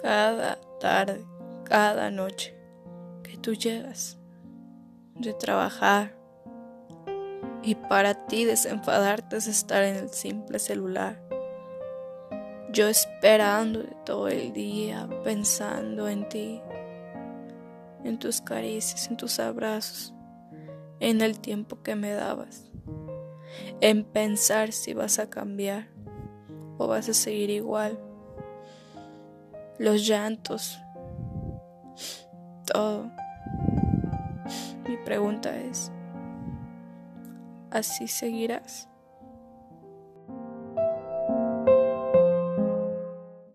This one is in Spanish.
cada tarde, cada noche que tú llegas de trabajar y para ti desenfadarte es estar en el simple celular. Yo esperando todo el día, pensando en ti, en tus caricias, en tus abrazos, en el tiempo que me dabas, en pensar si vas a cambiar o vas a seguir igual. Los llantos, todo. Mi pregunta es, ¿así seguirás?